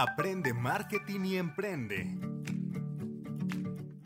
Aprende marketing y emprende.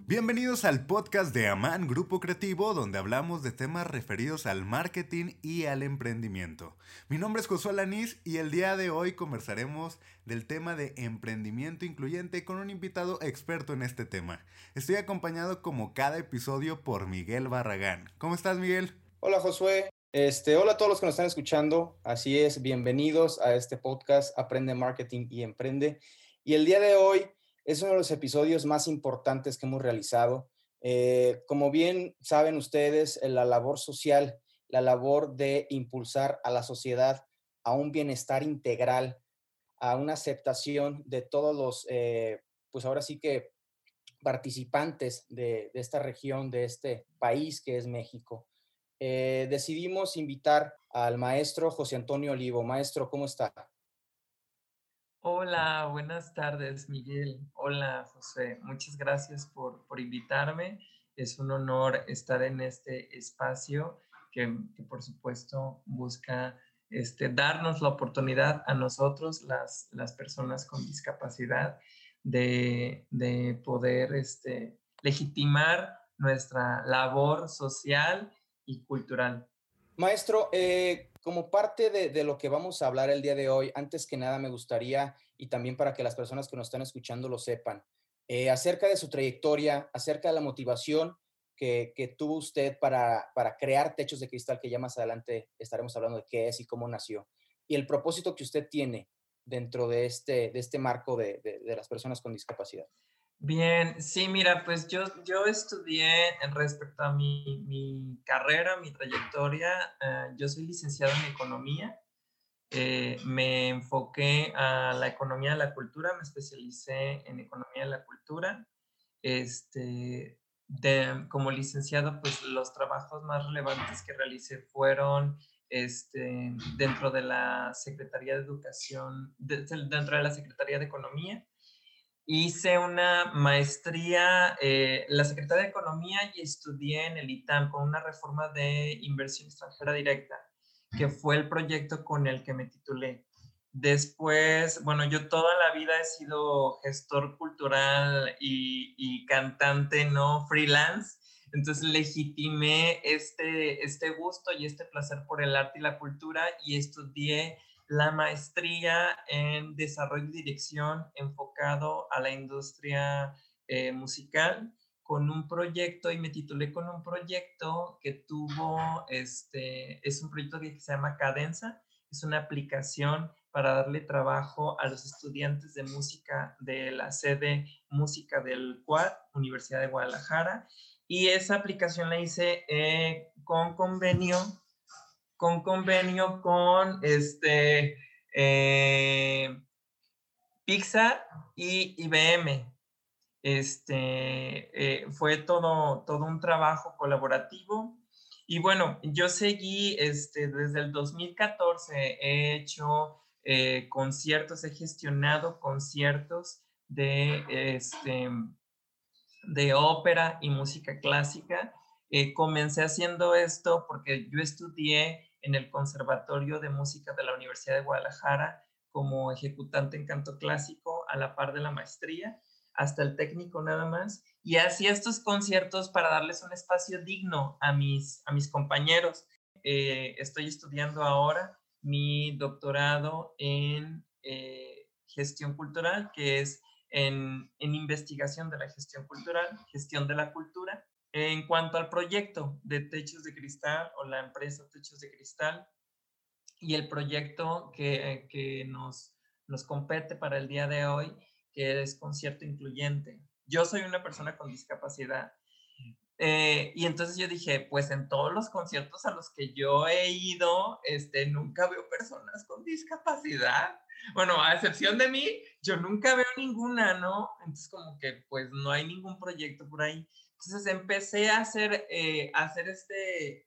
Bienvenidos al podcast de Aman Grupo Creativo, donde hablamos de temas referidos al marketing y al emprendimiento. Mi nombre es Josué Lanís y el día de hoy conversaremos del tema de emprendimiento incluyente con un invitado experto en este tema. Estoy acompañado como cada episodio por Miguel Barragán. ¿Cómo estás, Miguel? Hola, Josué. Este, hola a todos los que nos están escuchando. Así es, bienvenidos a este podcast Aprende Marketing y Emprende. Y el día de hoy es uno de los episodios más importantes que hemos realizado. Eh, como bien saben ustedes, la labor social, la labor de impulsar a la sociedad a un bienestar integral, a una aceptación de todos los, eh, pues ahora sí que participantes de esta región, de este país que es México. Eh, decidimos invitar al maestro José Antonio Olivo. Maestro, ¿cómo está? Hola, buenas tardes, Miguel. Hola, José. Muchas gracias por, invitarme. Es un honor estar en este espacio que, por supuesto, busca este, darnos la oportunidad a nosotros, las, las personas con discapacidad, de, de poder este, legitimar nuestra labor social y cultural. Maestro, eh, como parte de, lo que vamos a hablar el día de hoy, antes que nada me gustaría, y también para que las personas que nos están escuchando lo sepan, eh, acerca de su trayectoria, acerca de la motivación que, tuvo usted para, para, crear Techos de Cristal, que ya más adelante estaremos hablando de qué es y cómo nació, y el propósito que usted tiene dentro de este, de este marco de, de las personas con discapacidad. Bien, sí, mira, pues yo, yo estudié respecto a mi, mi carrera, mi trayectoria, eh, yo soy licenciado en economía, eh, me enfoqué a la economía de la cultura, me especialicé en economía de la cultura. Este, como licenciado, pues los trabajos más relevantes que realicé fueron este, dentro de la Secretaría de Educación, dentro de la Secretaría de Economía Hice una maestría eh, en la Secretaría de Economía y estudié en el ITAM con una reforma de inversión extranjera directa, que fue el proyecto con el que me titulé. Después, bueno, yo toda la vida he sido gestor cultural y, y cantante, ¿no? Freelance. Entonces legitimé este, este gusto y este placer por el arte y la cultura y estudié la maestría en desarrollo y dirección enfocado a la industria eh, musical con un proyecto y me titulé con un proyecto que tuvo, este, es un proyecto que se llama Cadenza, es una aplicación para darle trabajo a los estudiantes de música de la sede Música del CUAD, Universidad de Guadalajara, y esa aplicación la hice eh, con convenio con convenio con este, eh, Pixar y IBM. Este, eh, fue todo, todo un trabajo colaborativo. Y bueno, yo seguí este, desde el 2014, he hecho eh, conciertos, he gestionado conciertos de, este, de ópera y música clásica. comencé haciendo esto porque yo estudié en el Conservatorio de Música de la Universidad de Guadalajara como ejecutante en canto clásico a la par de la maestría, hasta el técnico nada más, y hacía estos conciertos para darles un espacio digno a mis, a mis compañeros. Eh, estoy estudiando ahora mi doctorado en eh, gestión cultural, que es en, en investigación de la gestión cultural, gestión de la cultura, en cuanto al proyecto de Techos de Cristal o la empresa Techos de Cristal y el proyecto que, que nos, nos compete para el día de hoy, que es concierto incluyente. Yo soy una persona con discapacidad eh, y entonces yo dije, pues en todos los conciertos a los que yo he ido, este, nunca veo personas con discapacidad. Bueno, a excepción de mí, yo nunca veo ninguna, ¿no? Entonces como que pues no hay ningún proyecto por ahí. Entonces empecé a hacer, eh, hacer este,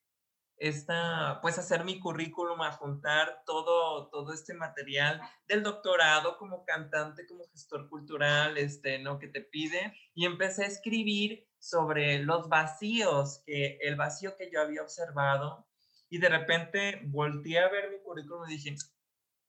esta, pues hacer mi currículum, a juntar todo, todo este material del doctorado como cantante, como gestor cultural, este, ¿no? Que te pide. Y empecé a escribir sobre los vacíos, que el vacío que yo había observado. Y de repente volteé a ver mi currículum y dije,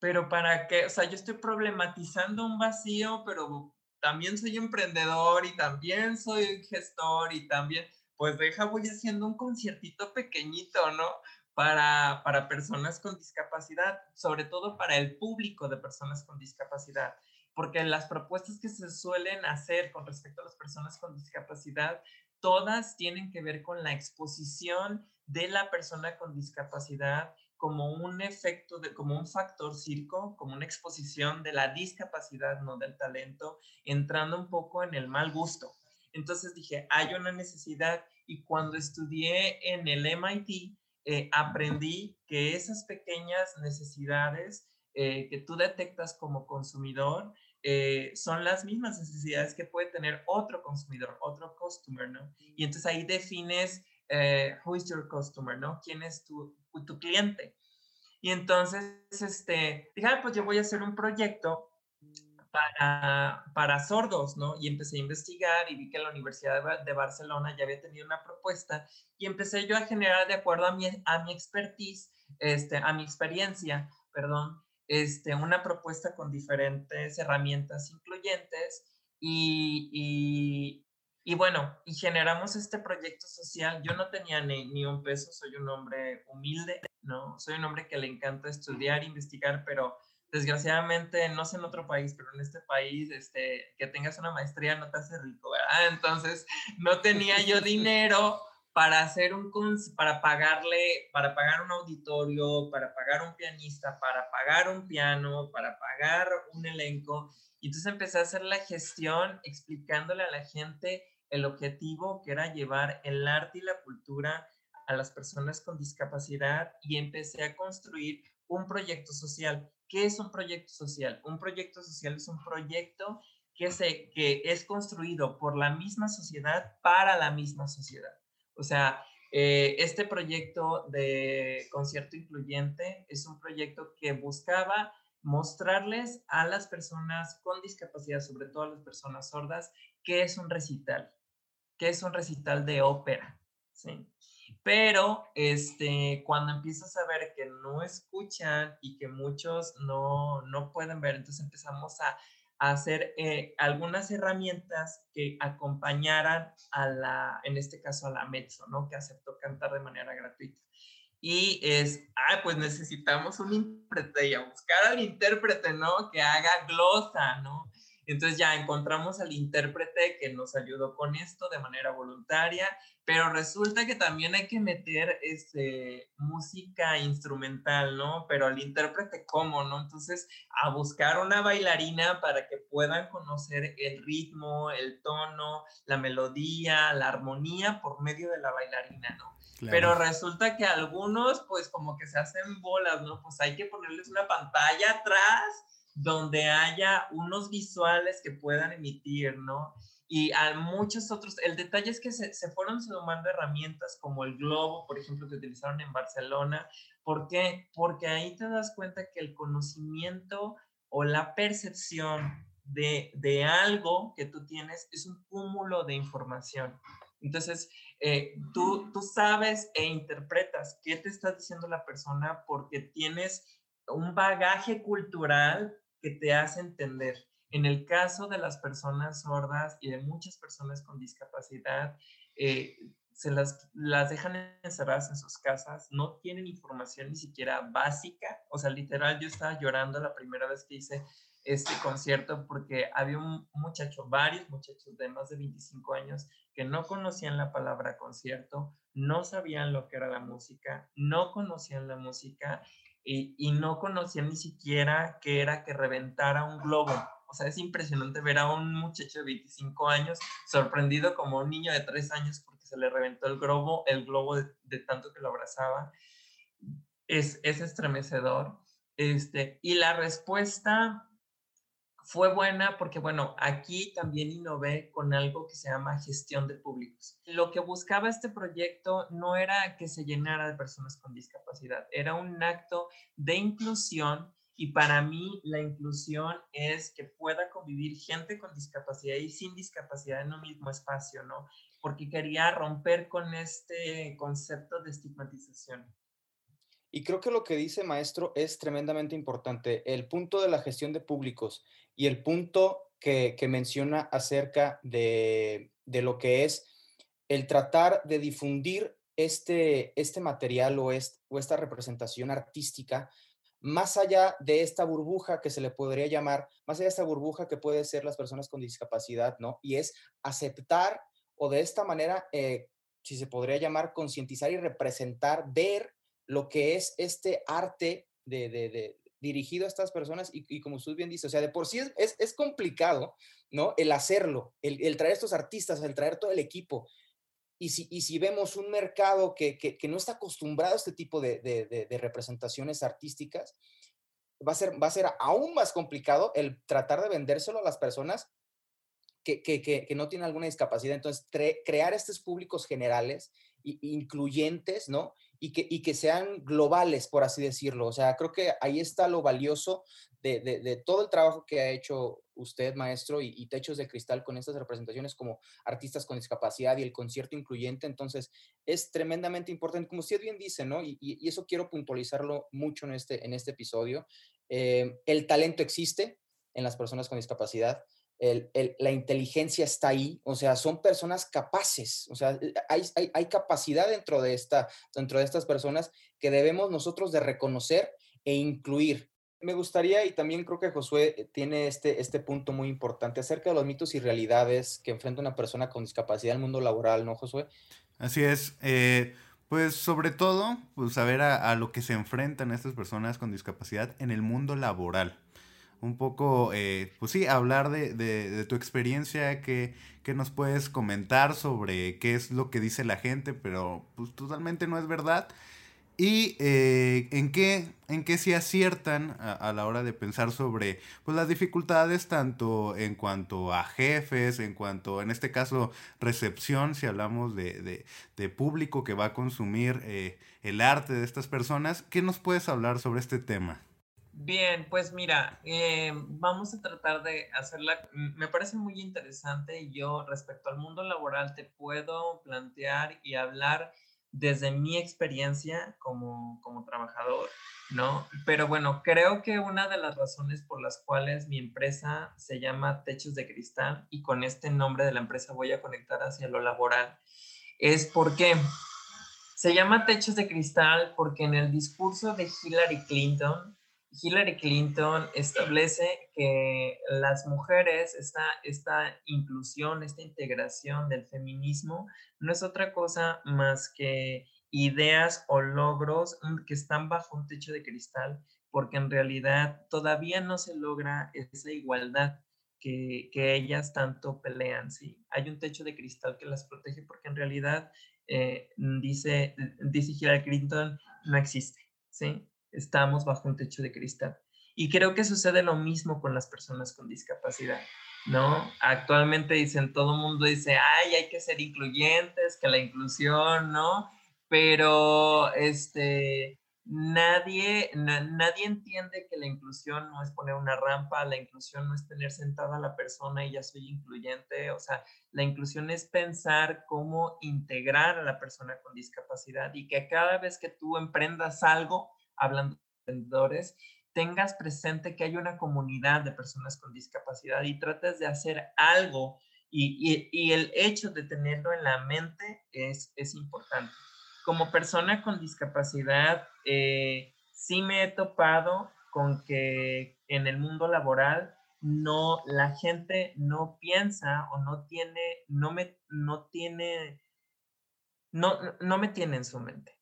pero para qué, o sea, yo estoy problematizando un vacío, pero también soy emprendedor y también soy gestor y también, pues deja, voy haciendo un conciertito pequeñito, ¿no? Para, para personas con discapacidad, sobre todo para el público de personas con discapacidad porque las propuestas que se suelen hacer con respecto a las personas con discapacidad, todas tienen que ver con la exposición de la persona con discapacidad como un efecto, de, como un factor circo, como una exposición de la discapacidad, no del talento, entrando un poco en el mal gusto. Entonces dije, hay una necesidad y cuando estudié en el MIT, eh, aprendí que esas pequeñas necesidades eh, que tú detectas como consumidor eh, son las mismas necesidades que puede tener otro consumidor, otro customer, ¿no? Y entonces ahí defines eh, who is your customer, ¿no? ¿Quién es tu, tu cliente? Y entonces, este, dije, ah, pues yo voy a hacer un proyecto para, para, sordos, ¿no? Y empecé a investigar y vi que la Universidad de Barcelona ya había tenido una propuesta y empecé yo a generar de acuerdo a mi, a mi expertise, este, a mi experiencia, perdón, este, una propuesta con diferentes herramientas incluyentes y, y, bueno, y generamos este proyecto social. Yo no tenía ni, ni, un peso, soy un hombre humilde, ¿no? Soy un hombre que le encanta estudiar, investigar, pero desgraciadamente, no sé en otro país, pero en este país, este, que tengas una maestría no te hace rico, ¿verdad? Entonces, no tenía yo dinero para hacer un para pagarle, para pagar un auditorio, para pagar un pianista, para pagar un piano, para pagar un elenco. Y entonces empecé a hacer la gestión explicándole a la gente el objetivo que era llevar el arte y la cultura a las personas con discapacidad y empecé a construir un proyecto social. ¿Qué es un proyecto social? Un proyecto social es un proyecto que, se, que es construido por la misma sociedad para la misma sociedad. O sea, eh, este proyecto de concierto incluyente es un proyecto que buscaba mostrarles a las personas con discapacidad, sobre todo a las personas sordas, qué es un recital, qué es un recital de ópera, ¿sí? Pero este, cuando empiezas a ver que no escuchan y que muchos no, no pueden ver, entonces empezamos a hacer eh, algunas herramientas que acompañaran a la, en este caso a la Mezzo, ¿no? Que aceptó cantar de manera gratuita. Y es, ah, pues necesitamos un intérprete y a buscar al intérprete, ¿no? Que haga glosa, ¿no? Entonces ya encontramos al intérprete que nos ayudó con esto de manera voluntaria, pero resulta que también hay que meter este, música instrumental, ¿no? Pero al intérprete, ¿cómo, no? Entonces, a buscar una bailarina para que puedan conocer el ritmo, el tono, la melodía, la armonía por medio de la bailarina, ¿no? Pero resulta que algunos, pues como que se hacen bolas, ¿no? Pues hay que ponerles una pantalla atrás donde haya unos visuales que puedan emitir, ¿no? Y a muchos otros, el detalle es que se, fueron sumando herramientas como el globo, por ejemplo, que utilizaron en Barcelona. ¿Por qué? Porque ahí te das cuenta que el conocimiento o la percepción de, de algo que tú tienes es un cúmulo de información. Entonces, eh, tú, tú sabes e interpretas qué te está diciendo la persona porque tienes un bagaje cultural que te hace entender. En el caso de las personas sordas y de muchas personas con discapacidad, eh, se las, las dejan encerradas en sus casas, no tienen información ni siquiera básica. O sea, literal, yo estaba llorando la primera vez que hice este concierto porque había un muchacho, varios muchachos de más de 25 años que no conocían la palabra concierto, no sabían lo que era la música, no conocían la música y, no conocía ni siquiera que era que reventara un globo. O sea, es impresionante ver a un muchacho de 25 años sorprendido como un niño de 3 años porque se le reventó el globo, el globo de, tanto que lo abrazaba. Es, es estremecedor. Este, y la respuesta fue buena porque, bueno, aquí también innové con algo que se llama gestión de públicos. Lo que buscaba este proyecto no era que se llenara de personas con discapacidad, era un acto de inclusión y para mí la inclusión es que pueda convivir gente con discapacidad y sin discapacidad en un mismo espacio, ¿no? Porque quería romper con este concepto de estigmatización. Y creo que lo que dice maestro es tremendamente importante. El punto de la gestión de públicos y el punto que, menciona acerca de, lo que es el tratar de difundir este, este material o, o esta representación artística más allá de esta burbuja que se le podría llamar, más allá de esta burbuja que puede ser las personas con discapacidad, ¿no? Y es aceptar o de esta manera, eh, si se podría llamar, concientizar y representar, ver lo que es este arte de, dirigido a estas personas y, como usted bien dice, o sea, de por sí es, complicado, ¿no? El hacerlo, el, traer estos artistas, el traer todo el equipo. Y si, y si vemos un mercado que, que, no está acostumbrado a este tipo de, de, representaciones artísticas, va a, ser, va a ser aún más complicado el tratar de vendérselo a las personas que, que no tienen alguna discapacidad. Entonces, crear estos públicos generales incluyentes, ¿no? Y que, y que sean globales, por así decirlo. O sea, creo que ahí está lo valioso de, de, todo el trabajo que ha hecho usted, maestro, y, Techos de Cristal con estas representaciones como artistas con discapacidad y el concierto incluyente. Entonces, es tremendamente importante, como usted bien dice, ¿no? Y, y eso quiero puntualizarlo mucho en este, en este episodio. Eh, el talento existe en las personas con discapacidad la inteligencia está ahí, o sea, son personas capaces, o sea, eh, hay, capacidad dentro de, esta, dentro de estas personas que debemos nosotros de reconocer e incluir. Me gustaría, y también creo que Josué eh, tiene este, este punto muy importante acerca de los mitos y realidades que enfrenta una persona con discapacidad en el mundo laboral, ¿no, Josué? Así es. Eh, pues sobre todo, pues saber a, a lo que se enfrentan estas personas con discapacidad en el mundo laboral un poco, eh, pues sí, hablar de, de, tu experiencia, que, que, nos puedes comentar sobre qué es lo que dice la gente, pero pues totalmente no es verdad. Y eh, en qué en qué se aciertan a, la hora de pensar sobre pues, las dificultades tanto en cuanto a jefes, en cuanto, en este caso, recepción, si hablamos de, de, público que va a consumir eh, el arte de estas personas. ¿Qué nos puedes hablar sobre este tema? Bien, pues mira, eh, vamos a tratar de hacerla, me parece muy interesante yo respecto al mundo laboral te puedo plantear y hablar desde mi experiencia como, como trabajador, ¿no? Pero bueno, creo que una de las razones por las cuales mi empresa se llama Techos de Cristal y con este nombre de la empresa voy a conectar hacia lo laboral es porque se llama Techos de Cristal porque en el discurso de Hillary Clinton, Hillary Clinton establece que las mujeres, esta, esta inclusión, esta integración del feminismo, no es otra cosa más que ideas o logros que están bajo un techo de cristal, porque en realidad todavía no se logra esa igualdad que, ellas tanto pelean. ¿sí? Hay un techo de cristal que las protege porque en realidad, eh, dice, dice Hillary Clinton, no existe. ¿sí? Estamos bajo un techo de cristal. Y creo que sucede lo mismo con las personas con discapacidad, ¿no? Actualmente dicen, todo el mundo dice, ay, hay que ser incluyentes, que la inclusión, ¿no? Pero, este, nadie, nadie entiende que la inclusión no es poner una rampa, la inclusión no es tener sentada a la persona y ya soy incluyente, o sea, la inclusión es pensar cómo integrar a la persona con discapacidad y que cada vez que tú emprendas algo, hablando de emprendedores, tengas presente que hay una comunidad de personas con discapacidad y trates de hacer algo y, y, el hecho de tenerlo en la mente es, es importante. Como persona con discapacidad, eh, sí me he topado con que en el mundo laboral no, la gente no piensa o no tiene, no me, no tiene, no, no me tiene en su mente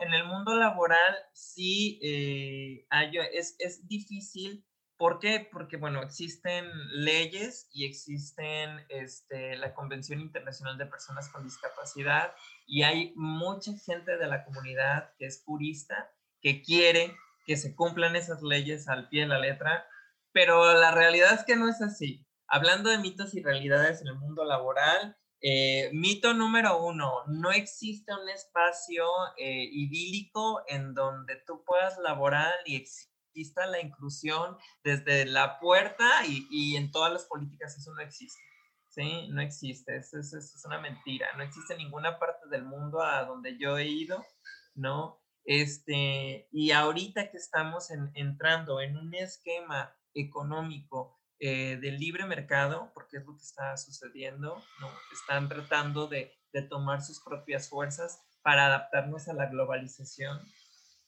en el mundo laboral sí eh, es, es, difícil. ¿Por qué? Porque, bueno, existen leyes y existen este, la Convención Internacional de Personas con Discapacidad y hay mucha gente de la comunidad que es purista, que quiere que se cumplan esas leyes al pie de la letra, pero la realidad es que no es así. Hablando de mitos y realidades en el mundo laboral, eh, mito número uno, no existe un espacio eh, idílico en donde tú puedas laborar y exista la inclusión desde la puerta y, en todas las políticas eso no existe. ¿sí? No existe, eso, es una mentira. No existe ninguna parte del mundo a donde yo he ido, ¿no? Este, y ahorita que estamos entrando en un esquema económico eh, de libre mercado, porque es lo que está sucediendo. Están tratando de, de tomar sus propias fuerzas para adaptarnos a la globalización.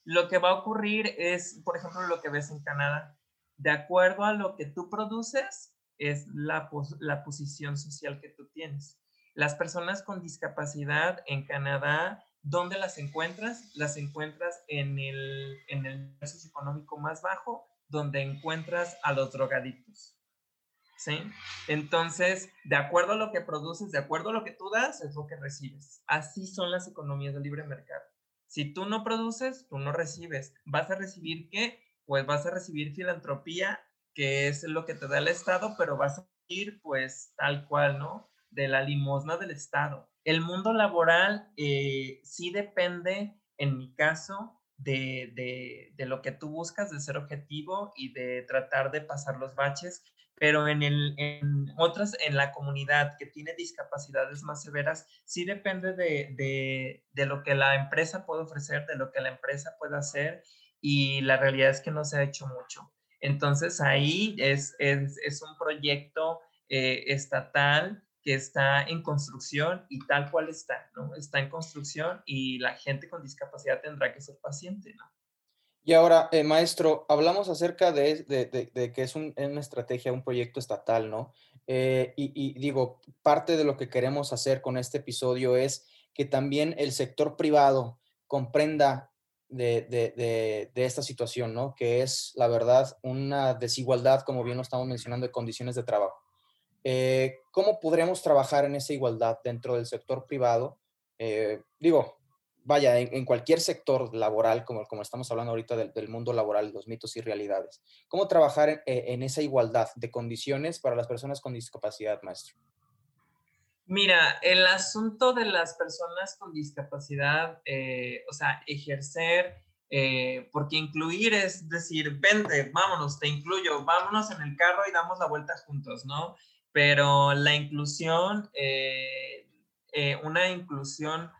Lo que va a ocurrir es, por ejemplo, lo que ves en Canadá. De acuerdo a lo que tú produces, es la, la posición social que tú tienes. Las personas con discapacidad en Canadá, ¿dónde las encuentras? Las encuentras en el, en el socioeconómico más bajo, donde encuentras a los drogadictos. ¿Sí? Entonces, de acuerdo a lo que produces, de acuerdo a lo que tú das, es lo que recibes. Así son las economías de libre mercado. Si tú no produces, tú no recibes. ¿Vas a recibir qué? Pues vas a recibir filantropía que es lo que te da el Estado, pero vas a ir pues tal cual, ¿no? De la limosna del Estado. El mundo laboral eh, sí depende, en mi caso, de, de, de, lo que tú buscas, de ser objetivo y de tratar de pasar los baches, pero en, el, en otras, en la comunidad que tiene discapacidades más severas, sí depende de, de, de lo que la empresa puede ofrecer, de lo que la empresa puede hacer, y la realidad es que no se ha hecho mucho. Entonces ahí es, es, un proyecto eh, estatal que está en construcción y tal cual está, ¿no? Está en construcción y la gente con discapacidad tendrá que ser paciente, ¿no? Y ahora, eh, maestro, hablamos acerca de, de, que es una estrategia, un proyecto estatal, ¿no? Eh, y, digo, parte de lo que queremos hacer con este episodio es que también el sector privado comprenda de, esta situación, ¿no? Que es, la verdad, una desigualdad, como bien lo estamos mencionando, de condiciones de trabajo. Eh, ¿Cómo podremos trabajar en esa igualdad dentro del sector privado? Digo, vaya, en, cualquier sector laboral, como, como estamos hablando ahorita del, mundo laboral, los mitos y realidades. ¿Cómo trabajar en, en esa igualdad de condiciones para las personas con discapacidad, maestro? Mira, el asunto de las personas con discapacidad, eh, o sea, ejercer, eh, porque incluir es decir, vente, vámonos, te incluyo, vámonos en el carro y damos la vuelta juntos, ¿no? Pero la inclusión, eh, una inclusión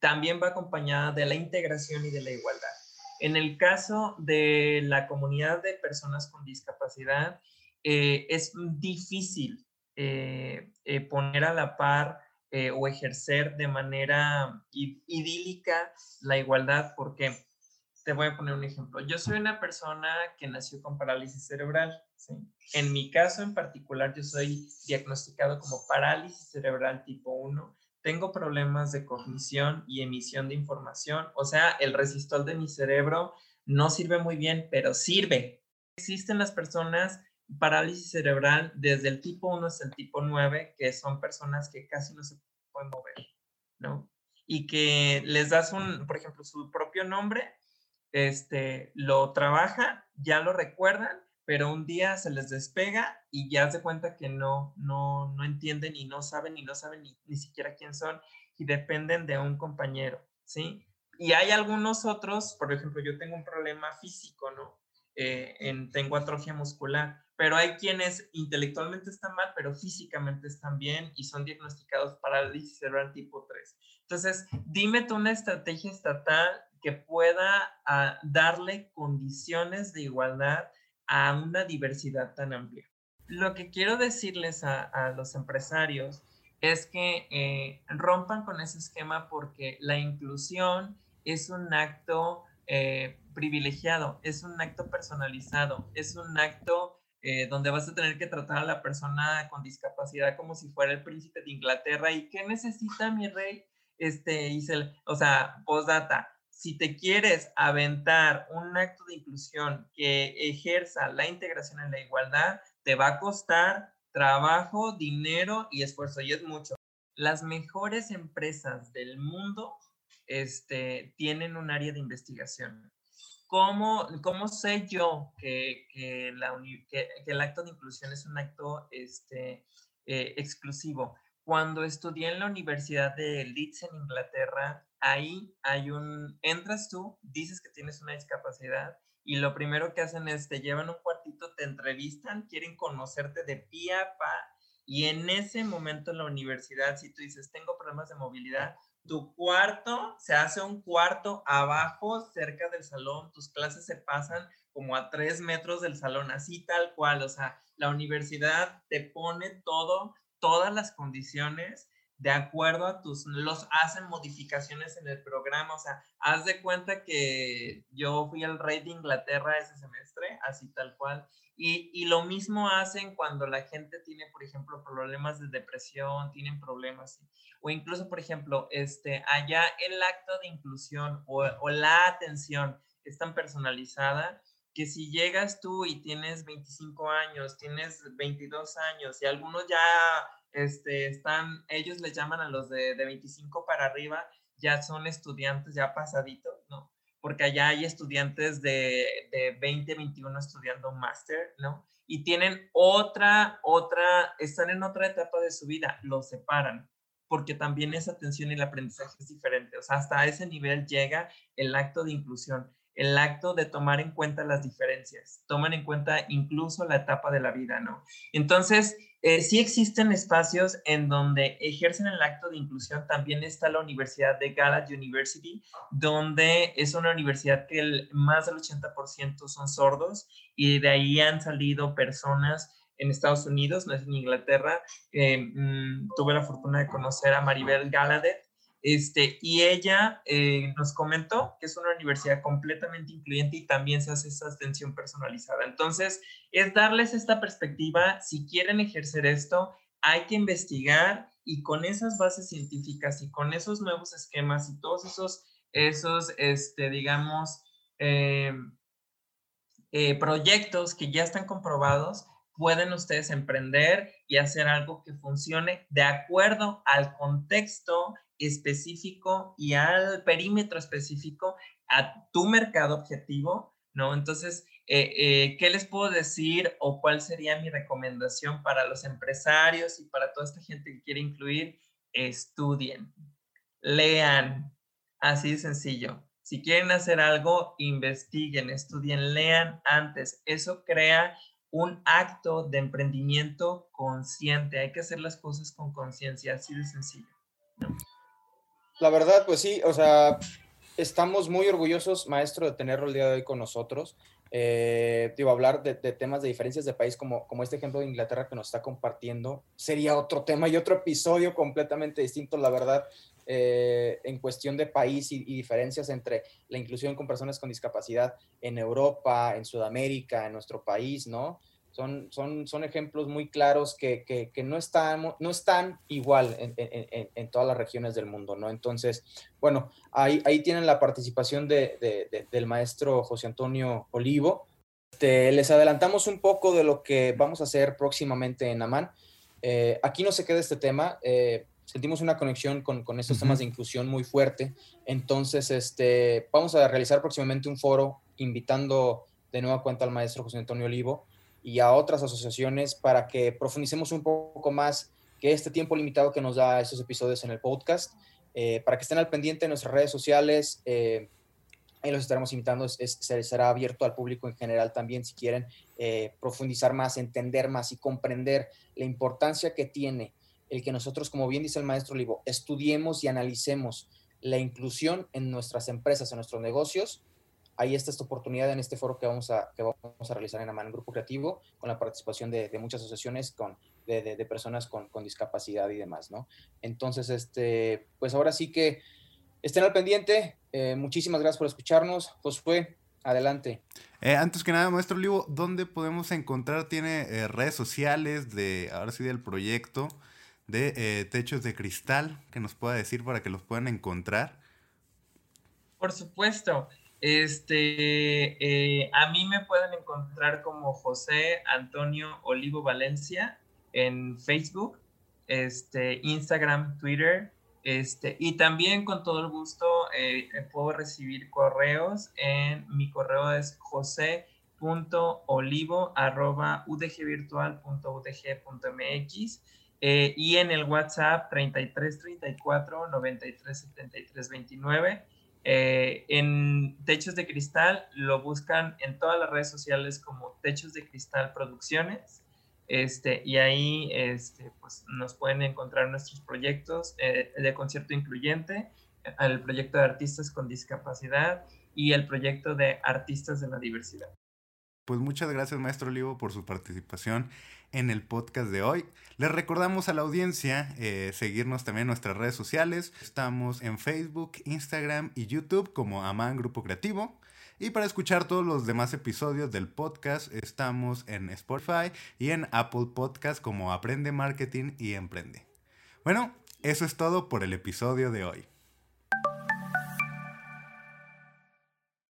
también va acompañada de la integración y de la igualdad. En el caso de la comunidad de personas con discapacidad, es difícil eh, eh, poner a la par eh, o ejercer de manera idílica la igualdad, porque te voy a poner un ejemplo. Yo soy una persona que nació con parálisis cerebral. En mi caso en particular, yo soy diagnosticado como parálisis cerebral tipo 1. Tengo problemas de cognición y emisión de información. O sea, el resistor de mi cerebro no sirve muy bien, pero sirve. Existen las personas parálisis cerebral desde el tipo 1 hasta el tipo 9, que son personas que casi no se pueden mover, ¿no? Y que les das un, por ejemplo, su propio nombre, este, lo trabajan, ya lo recuerdan, pero un día se les despega y ya se cuenta que no, no, no entienden y no saben y no saben ni, ni siquiera quién son y dependen de un compañero, ¿sí? Y hay algunos otros, por ejemplo, yo tengo un problema físico, ¿no? Eh, en, tengo atrofia muscular, pero hay quienes intelectualmente están mal, pero físicamente están bien y son diagnosticados parálisis cerebral tipo 3. Entonces, dime tú una estrategia estatal que pueda ah, darle condiciones de igualdad a una diversidad tan amplia. Lo que quiero decirles a, los empresarios es que eh, rompan con ese esquema porque la inclusión es un acto eh, privilegiado, es un acto personalizado, es un acto eh, donde vas a tener que tratar a la persona con discapacidad como si fuera el príncipe de Inglaterra. ¿Y qué necesita mi rey? Este, Isel, o sea, postdata, si te quieres aventar un acto de inclusión que ejerza la integración en la igualdad, te va a costar trabajo, dinero y esfuerzo, y es mucho. Las mejores empresas del mundo este, tienen un área de investigación. ¿Cómo, cómo sé yo que, que, el acto de inclusión es un acto este, eh, exclusivo? Cuando estudié en la Universidad de Leeds en Inglaterra, ahí hay un, entras tú, dices que tienes una discapacidad y lo primero que hacen es te llevan un cuartito, te entrevistan, quieren conocerte de pie a pa y en ese momento en la universidad, si tú dices, tengo problemas de movilidad, tu cuarto, se hace un cuarto abajo, cerca del salón, tus clases se pasan como a tres metros del salón, así tal cual, o sea, la universidad te pone todo, todas las condiciones de acuerdo a tus, los hacen modificaciones en el programa, o sea, haz de cuenta que yo fui al rey de Inglaterra ese semestre, así tal cual, y, y, lo mismo hacen cuando la gente tiene, por ejemplo, problemas de depresión, tienen problemas, o incluso, por ejemplo, este, allá el acto de inclusión o, o la atención es tan personalizada que si llegas tú y tienes 25 años, tienes 22 años y algunos ya este, están, ellos les llaman a los de, de 25 para arriba, ya son estudiantes ya pasaditos, ¿no? Porque allá hay estudiantes de, de 20, 21 estudiando máster, ¿no? Y tienen otra, otra, están en otra etapa de su vida, los separan, porque también esa atención y el aprendizaje es diferente. O sea, hasta ese nivel llega el acto de inclusión, el acto de tomar en cuenta las diferencias, toman en cuenta incluso la etapa de la vida, ¿no? Entonces, eh, sí existen espacios en donde ejercen el acto de inclusión. También está la Universidad de Gallup University, donde es una universidad que más del 80% son sordos y de ahí han salido personas en Estados Unidos, no es en Inglaterra. Mm, tuve la fortuna de conocer a Maribel Gallaudet, este, y ella eh, nos comentó que es una universidad completamente incluyente y también se hace esa atención personalizada. Entonces, es darles esta perspectiva, si quieren ejercer esto, hay que investigar y con esas bases científicas y con esos nuevos esquemas y todos esos, esos este, digamos, eh, eh, proyectos que ya están comprobados, pueden ustedes emprender y hacer algo que funcione de acuerdo al contexto específico y al perímetro específico, a tu mercado objetivo, ¿no? Entonces, eh, eh, ¿qué les puedo decir o cuál sería mi recomendación para los empresarios y para toda esta gente que quiere incluir? Estudien, lean, así de sencillo. Si quieren hacer algo, investiguen, estudien, lean antes. Eso crea un acto de emprendimiento consciente. Hay que hacer las cosas con conciencia, así de sencillo. La verdad, pues sí, o sea, estamos muy orgullosos, maestro, de tenerlo el día de hoy con nosotros. Eh, digo, hablar de, temas de diferencias de país, como, como este ejemplo de Inglaterra que nos está compartiendo, sería otro tema y otro episodio completamente distinto, la verdad, eh, en cuestión de país y, diferencias entre la inclusión con personas con discapacidad en Europa, en Sudamérica, en nuestro país, ¿no? Son, son, son ejemplos muy claros que, que, no, están, no están igual en, todas las regiones del mundo, ¿no? Entonces, bueno, ahí, ahí tienen la participación de, de, del maestro José Antonio Olivo. Les adelantamos un poco de lo que vamos a hacer próximamente en Amán. Eh, aquí no se queda este tema. Eh, sentimos una conexión con, con estos temas de inclusión muy fuerte. Entonces, este, vamos a realizar próximamente un foro invitando de nueva cuenta al maestro José Antonio Olivo y a otras asociaciones para que profundicemos un poco más que este tiempo limitado que nos da estos episodios en el podcast, eh, para que estén al pendiente en nuestras redes sociales. Eh, ahí los estaremos invitando, es, será abierto al público en general también si quieren eh, profundizar más, entender más y comprender la importancia que tiene el que nosotros, como bien dice el maestro Olivo, estudiemos y analicemos la inclusión en nuestras empresas, en nuestros negocios, ahí está esta oportunidad en este foro que vamos a, que vamos a realizar en Amán Grupo Creativo, con la participación de, muchas asociaciones con, de, personas con, discapacidad y demás, ¿no? Entonces, este, pues ahora sí que estén al pendiente. Eh, muchísimas gracias por escucharnos. Josué, adelante. Eh, antes que nada, maestro Olivo, ¿dónde podemos encontrar? ¿Tiene eh, redes sociales de, ahora sí, del proyecto de Techos de Cristal que nos pueda decir para que los puedan encontrar? Por supuesto. Este, eh, a mí me pueden encontrar como José Antonio Olivo Valencia en Facebook, este, Instagram, Twitter, este, y también con todo el gusto eh, puedo recibir correos en mi correo es jose.olivo.udgvirtual.udg.mx eh, y en el WhatsApp 3334 937329 eh, en Techos de Cristal lo buscan en todas las redes sociales como Techos de Cristal Producciones. Este, y ahí este, pues, nos pueden encontrar nuestros proyectos eh, de concierto incluyente, el proyecto de artistas con discapacidad y el proyecto de artistas de la diversidad. Pues muchas gracias, maestro Olivo, por su participación en el podcast de hoy. Les recordamos a la audiencia eh, seguirnos también en nuestras redes sociales. Estamos en Facebook, Instagram y YouTube como Aman Grupo Creativo. Y para escuchar todos los demás episodios del podcast, estamos en Spotify y en Apple Podcast como Aprende Marketing y Emprende. Bueno, eso es todo por el episodio de hoy.